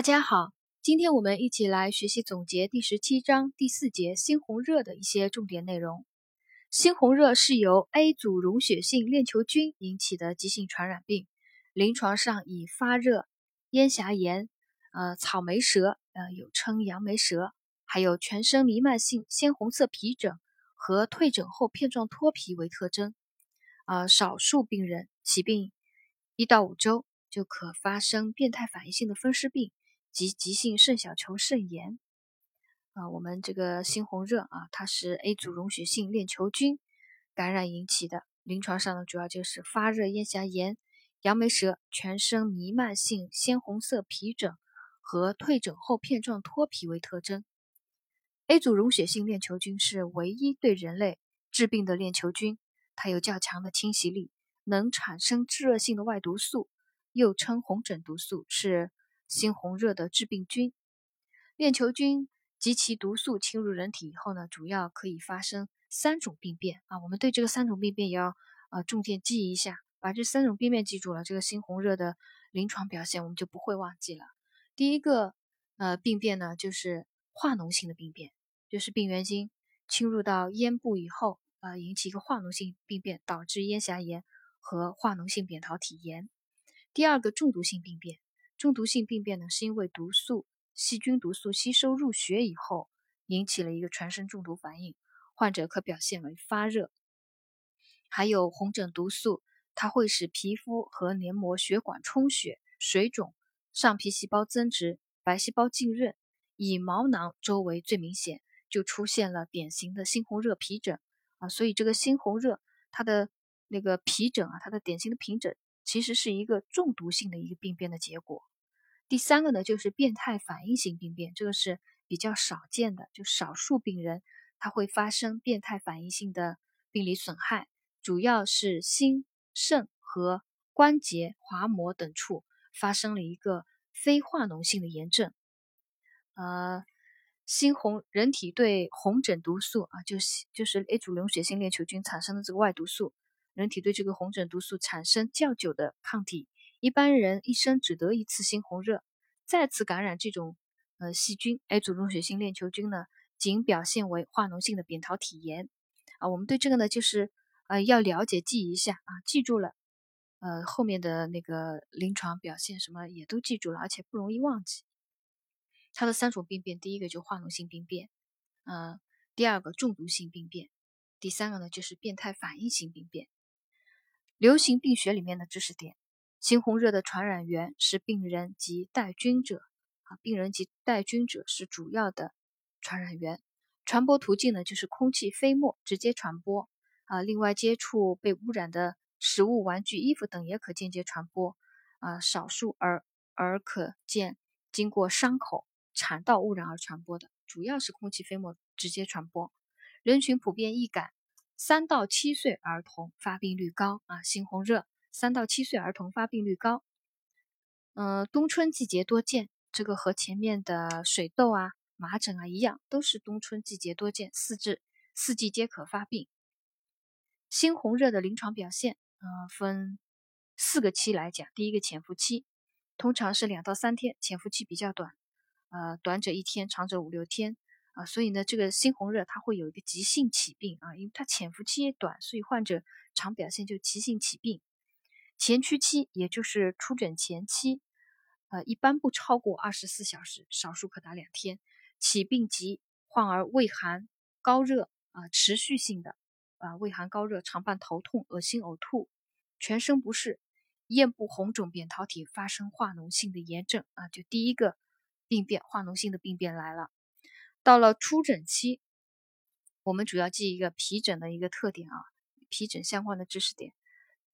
大家好，今天我们一起来学习总结第十七章第四节猩红热的一些重点内容。猩红热是由 A 组溶血性链球菌引起的急性传染病，临床上以发热、咽峡炎、呃草莓舌（呃有称杨梅舌），还有全身弥漫性鲜红色皮疹和退疹后片状脱皮为特征。呃，少数病人起病一到五周就可发生变态反应性的风湿病。急急性肾小球肾炎，啊，我们这个猩红热啊，它是 A 组溶血性链球菌感染引起的。临床上呢，主要就是发热、咽峡炎、杨梅舌、全身弥漫性鲜红色皮疹和退疹后片状脱皮为特征。A 组溶血性链球菌是唯一对人类致病的链球菌，它有较强的侵袭力，能产生致热性的外毒素，又称红疹毒素，是。猩红热的致病菌，链球菌及其毒素侵入人体以后呢，主要可以发生三种病变啊。我们对这个三种病变也要呃重点记一下，把这三种病变记住了，这个猩红热的临床表现我们就不会忘记了。第一个呃病变呢，就是化脓性的病变，就是病原菌侵入到咽部以后，呃引起一个化脓性病变，导致咽峡炎和化脓性扁桃体炎。第二个中毒性病变。中毒性病变呢，是因为毒素、细菌毒素吸收入血以后，引起了一个全身中毒反应，患者可表现为发热，还有红疹毒素，它会使皮肤和黏膜血管充血、水肿，上皮细胞增殖，白细胞浸润，以毛囊周围最明显，就出现了典型的猩红热皮疹啊。所以这个猩红热，它的那个皮疹啊，它的典型的皮疹，其实是一个中毒性的一个病变的结果。第三个呢，就是变态反应性病变，这个是比较少见的，就少数病人他会发生变态反应性的病理损害，主要是心、肾和关节、滑膜等处发生了一个非化脓性的炎症。呃，猩红人体对红疹毒素啊，就是就是 A 组溶血性链球菌产生的这个外毒素，人体对这个红疹毒素产生较久的抗体。一般人一生只得一次猩红热，再次感染这种呃细菌 A 组溶血性链球菌呢，仅表现为化脓性的扁桃体炎啊。我们对这个呢，就是呃要了解记一下啊，记住了，呃后面的那个临床表现什么也都记住了，而且不容易忘记。它的三种病变，第一个就化脓性病变，嗯，第二个中毒性病变，第三个呢就是变态反应性病变。流行病学里面的知识点。猩红热的传染源是病人及带菌者啊，病人及带菌者是主要的传染源。传播途径呢，就是空气飞沫直接传播啊。另外，接触被污染的食物、玩具、衣服等也可间接传播啊。少数而而可见经过伤口、产道污染而传播的，主要是空气飞沫直接传播。人群普遍易感，三到七岁儿童发病率高啊。猩红热。三到七岁儿童发病率高，嗯，冬春季节多见，这个和前面的水痘啊、麻疹啊一样，都是冬春季节多见，四至四季皆可发病。猩红热的临床表现，嗯，分四个期来讲。第一个潜伏期，通常是两到三天，潜伏期比较短，呃，短者一天，长者五六天啊。所以呢，这个猩红热它会有一个急性起病啊，因为它潜伏期也短，所以患者常表现就急性起病。前驱期也就是出诊前期，呃，一般不超过二十四小时，少数可达两天。起病急，患儿畏寒、高热啊，持续性的啊，畏寒高热，常伴头痛、恶心、呕吐，全身不适，咽部红肿，扁桃体发生化脓性的炎症啊，就第一个病变，化脓性的病变来了。到了出诊期，我们主要记一个皮疹的一个特点啊，皮疹相关的知识点。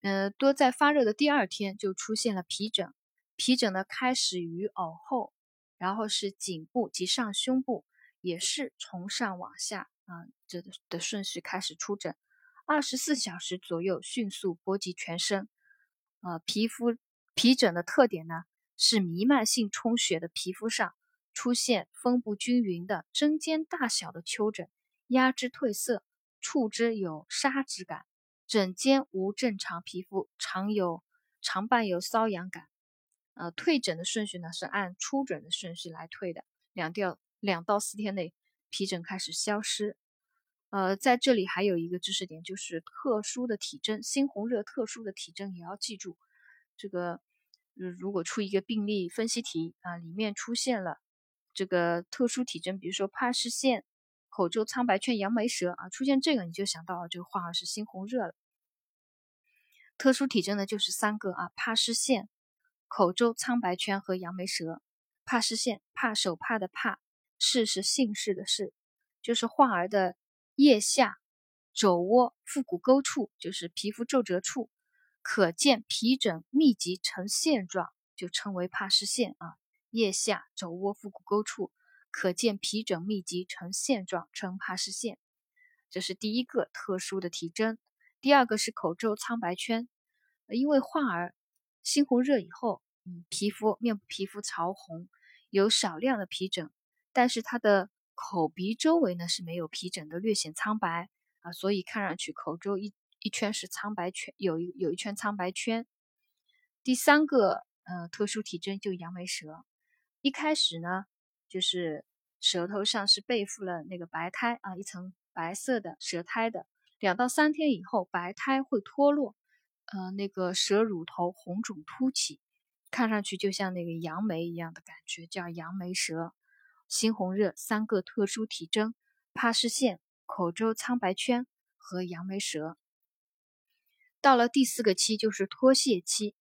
呃，多在发热的第二天就出现了皮疹，皮疹呢开始于耳后，然后是颈部及上胸部，也是从上往下啊这的顺序开始出疹，二十四小时左右迅速波及全身。呃，皮肤皮疹的特点呢是弥漫性充血的皮肤上出现分布均匀的针尖大小的丘疹，压之褪色，触之有沙质感。枕间无正常皮肤，常有常伴有瘙痒感，呃，退诊的顺序呢是按出诊的顺序来退的，两到两到四天内皮疹开始消失。呃，在这里还有一个知识点，就是特殊的体征，猩红热特殊的体征也要记住。这个，如果出一个病例分析题啊，里面出现了这个特殊体征，比如说帕氏线、口周苍白圈、杨梅舌啊，出现这个你就想到这个患儿是猩红热了。特殊体征呢就是三个啊，怕湿线。口周苍白圈和杨梅舌，怕湿线，怕手帕的怕，氏是姓氏的氏，就是患儿的腋下、肘窝、腹股沟处，就是皮肤皱褶处，可见皮疹密集成线状，就称为怕湿线啊。腋下、肘窝、腹股沟处可见皮疹密集呈线状，称帕氏线。这是第一个特殊的体征。第二个是口周苍白圈，因为患儿。猩红热以后，嗯，皮肤面部皮肤潮红，有少量的皮疹，但是它的口鼻周围呢是没有皮疹的，略显苍白啊，所以看上去口周一一圈是苍白圈，有一有一圈苍白圈。第三个呃特殊体征就杨梅舌，一开始呢就是舌头上是背负了那个白苔啊，一层白色的舌苔的，两到三天以后白苔会脱落。呃，那个舌乳头红肿凸起，看上去就像那个杨梅一样的感觉，叫杨梅舌。猩红热三个特殊体征：帕氏线、口周苍白圈和杨梅舌。到了第四个期就是脱屑期。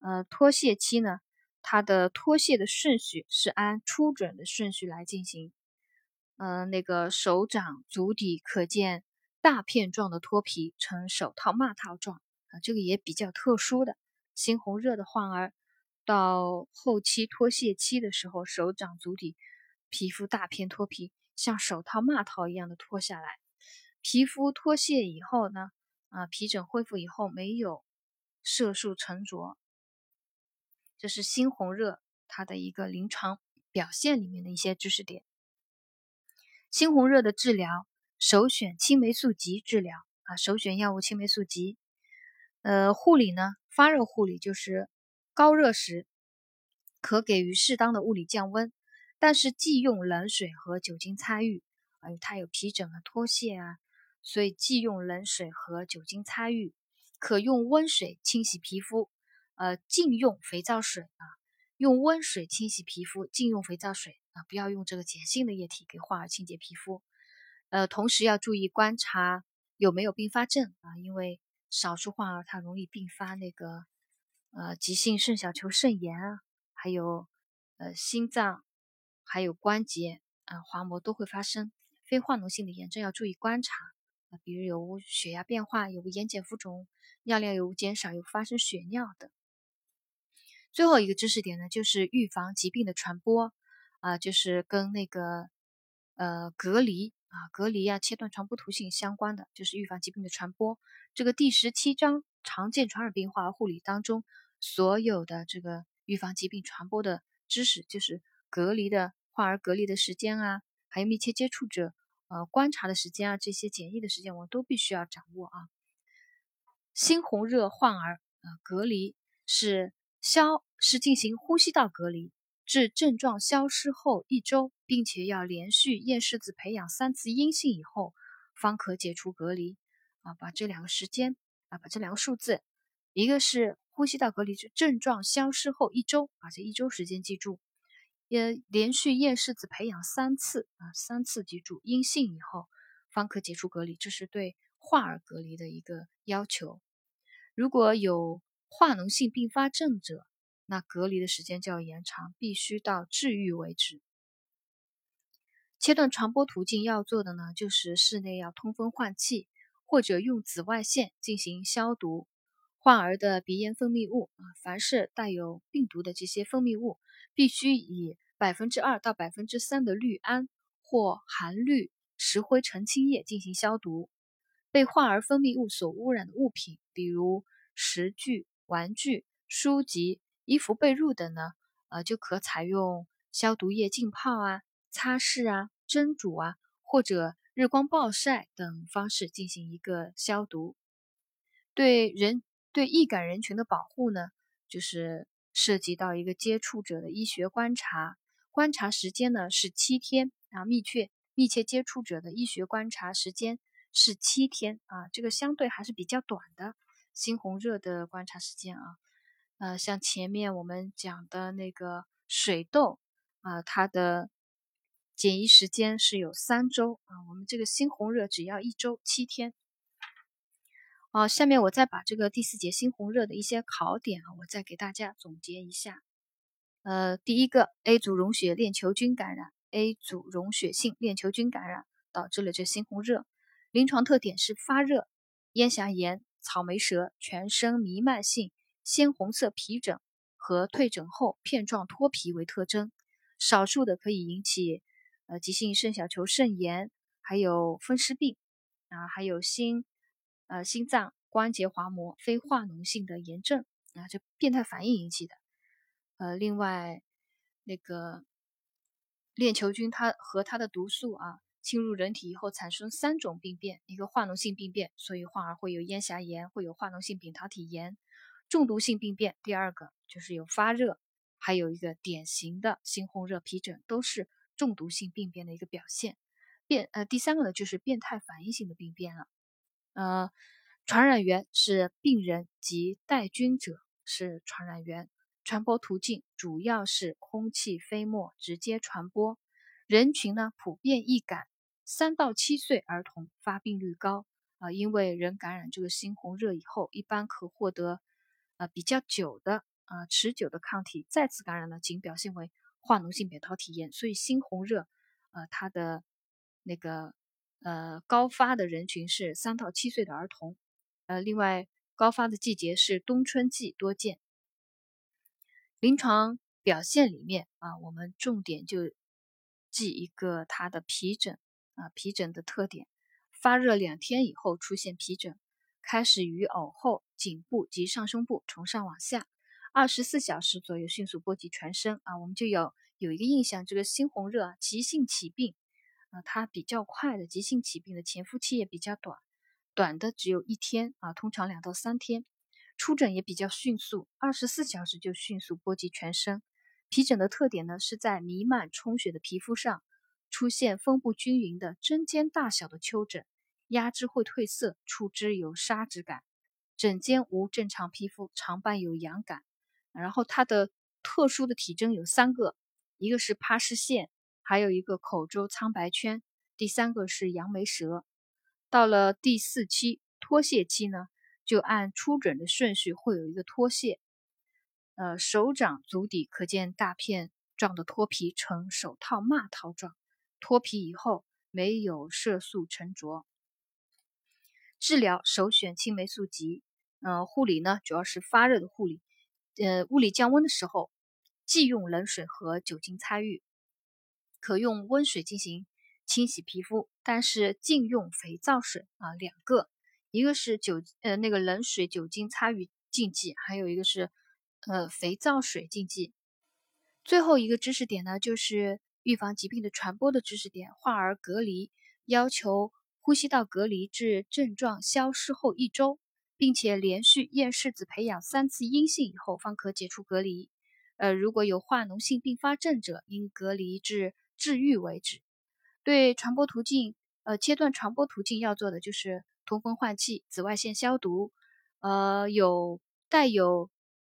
呃，脱屑期呢，它的脱屑的顺序是按出诊的顺序来进行。嗯，那个手掌足底可见大片状的脱皮，呈手套、袜套状。啊，这个也比较特殊的，猩红热的患儿，到后期脱屑期的时候，手掌足底皮肤大片脱皮，像手套、袜套一样的脱下来。皮肤脱屑以后呢，啊，皮疹恢复以后没有色素沉着，这是猩红热它的一个临床表现里面的一些知识点。猩红热的治疗，首选青霉素级治疗啊，首选药物青霉素级。呃，护理呢，发热护理就是高热时可给予适当的物理降温，但是忌用冷水和酒精擦浴，啊，它有皮疹啊、脱屑啊，所以忌用冷水和酒精擦浴，可用温水清洗皮肤，呃，禁用肥皂水啊，用温水清洗皮肤，禁用肥皂水啊，不要用这个碱性的液体给患儿清洁皮肤，呃，同时要注意观察有没有并发症啊，因为。少数患儿他容易并发那个呃急性肾小球肾炎啊，还有呃心脏，还有关节啊滑膜都会发生非化脓性的炎症，要注意观察啊，比如有无血压变化，有无眼睑浮肿，尿量有无减少，有发生血尿等。最后一个知识点呢，就是预防疾病的传播啊，就是跟那个呃隔离。啊，隔离啊，切断传播途径相关的就是预防疾病的传播。这个第十七章常见传染病患儿护理当中，所有的这个预防疾病传播的知识，就是隔离的患儿隔离的时间啊，还有密切接触者呃观察的时间啊，这些检疫的时间我们都必须要掌握啊。猩红热患儿啊，隔离是消是进行呼吸道隔离。至症状消失后一周，并且要连续验拭子培养三次阴性以后，方可解除隔离。啊，把这两个时间啊，把这两个数字，一个是呼吸道隔离，症状消失后一周，把这一周时间记住。也连续验拭子培养三次啊，三次记住阴性以后，方可解除隔离。这是对患儿隔离的一个要求。如果有化脓性并发症者，那隔离的时间就要延长，必须到治愈为止。切断传播途径要做的呢，就是室内要通风换气，或者用紫外线进行消毒。患儿的鼻炎分泌物啊，凡是带有病毒的这些分泌物，必须以百分之二到百分之三的氯胺或含氯石灰澄清液进行消毒。被患儿分泌物所污染的物品，比如食具、玩具、书籍。衣服、被褥等呢，呃，就可采用消毒液浸泡啊、擦拭啊、蒸煮啊，或者日光暴晒等方式进行一个消毒。对人对易感人群的保护呢，就是涉及到一个接触者的医学观察，观察时间呢是七天啊，密切密切接触者的医学观察时间是七天啊，这个相对还是比较短的。猩红热的观察时间啊，呃，像前面我们讲的那个水痘啊，它的检疫时间是有三周啊，我们这个猩红热只要一周七天。好，下面我再把这个第四节猩红热的一些考点啊，我再给大家总结一下。呃，第一个，A 组溶血链球菌感染，A 组溶血性链球菌感染导致了这猩红热，临床特点是发热、咽峡炎、草莓舌、全身弥漫性鲜红色皮疹和退疹后片状脱皮为特征，少数的可以引起呃急性肾小球肾炎，还有风湿病啊，还有心。呃，心脏关节滑膜非化脓性的炎症啊，这变态反应引起的。呃，另外那个链球菌它和它的毒素啊侵入人体以后产生三种病变，一个化脓性病变，所以患儿会有咽峡炎，会有化脓性扁桃体炎；中毒性病变，第二个就是有发热，还有一个典型的猩红热皮疹，都是中毒性病变的一个表现。变呃，第三个呢就是变态反应性的病变了。呃，传染源是病人及带菌者是传染源，传播途径主要是空气飞沫直接传播。人群呢普遍易感，三到七岁儿童发病率高啊，因为人感染这个猩红热以后，一般可获得呃比较久的啊持久的抗体，再次感染呢仅表现为化脓性扁桃体炎，所以猩红热呃它的那个。呃，高发的人群是三到七岁的儿童，呃，另外高发的季节是冬春季多见。临床表现里面啊，我们重点就记一个它的皮疹啊，皮疹的特点：发热两天以后出现皮疹，开始于呕后，颈部及上胸部从上往下，二十四小时左右迅速波及全身啊，我们就有有一个印象，这个猩红热急性起病。啊，它比较快的急性起病的潜伏期也比较短，短的只有一天啊，通常两到三天，出疹也比较迅速，二十四小时就迅速波及全身。皮疹的特点呢，是在弥漫充血的皮肤上出现分布均匀的针尖大小的丘疹，压之会褪色，触之有砂质感，枕间无正常皮肤，常伴有痒感。然后它的特殊的体征有三个，一个是帕氏线。还有一个口周苍白圈，第三个是杨梅舌。到了第四期脱屑期呢，就按出疹的顺序会有一个脱屑。呃，手掌足底可见大片状的脱皮呈手套袜套状，脱皮以后没有色素沉着。治疗首选青霉素剂。嗯，护理呢主要是发热的护理。呃，物理降温的时候，忌用冷水和酒精擦浴。可用温水进行清洗皮肤，但是禁用肥皂水啊，两个，一个是酒呃那个冷水酒精擦浴禁忌，还有一个是呃肥皂水禁忌。最后一个知识点呢，就是预防疾病的传播的知识点，患儿隔离要求呼吸道隔离至症状消失后一周，并且连续验拭子培养三次阴性以后方可解除隔离。呃，如果有化脓性并发症者，应隔离至。治愈为止。对传播途径，呃，切断传播途径要做的就是通风换气、紫外线消毒。呃，有带有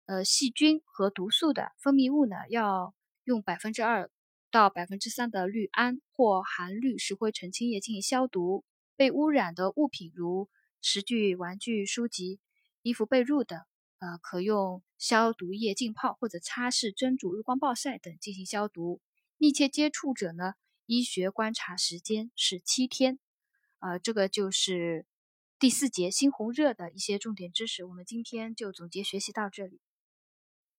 呃细菌和毒素的分泌物呢，要用百分之二到百分之三的氯胺或含氯石灰澄清液进行消毒。被污染的物品如食具、玩具、书籍、衣服、被褥等，呃，可用消毒液浸泡或者擦拭、蒸煮、日光暴晒等进行消毒。密切接触者呢，医学观察时间是七天，啊，这个就是第四节猩红热的一些重点知识。我们今天就总结学习到这里。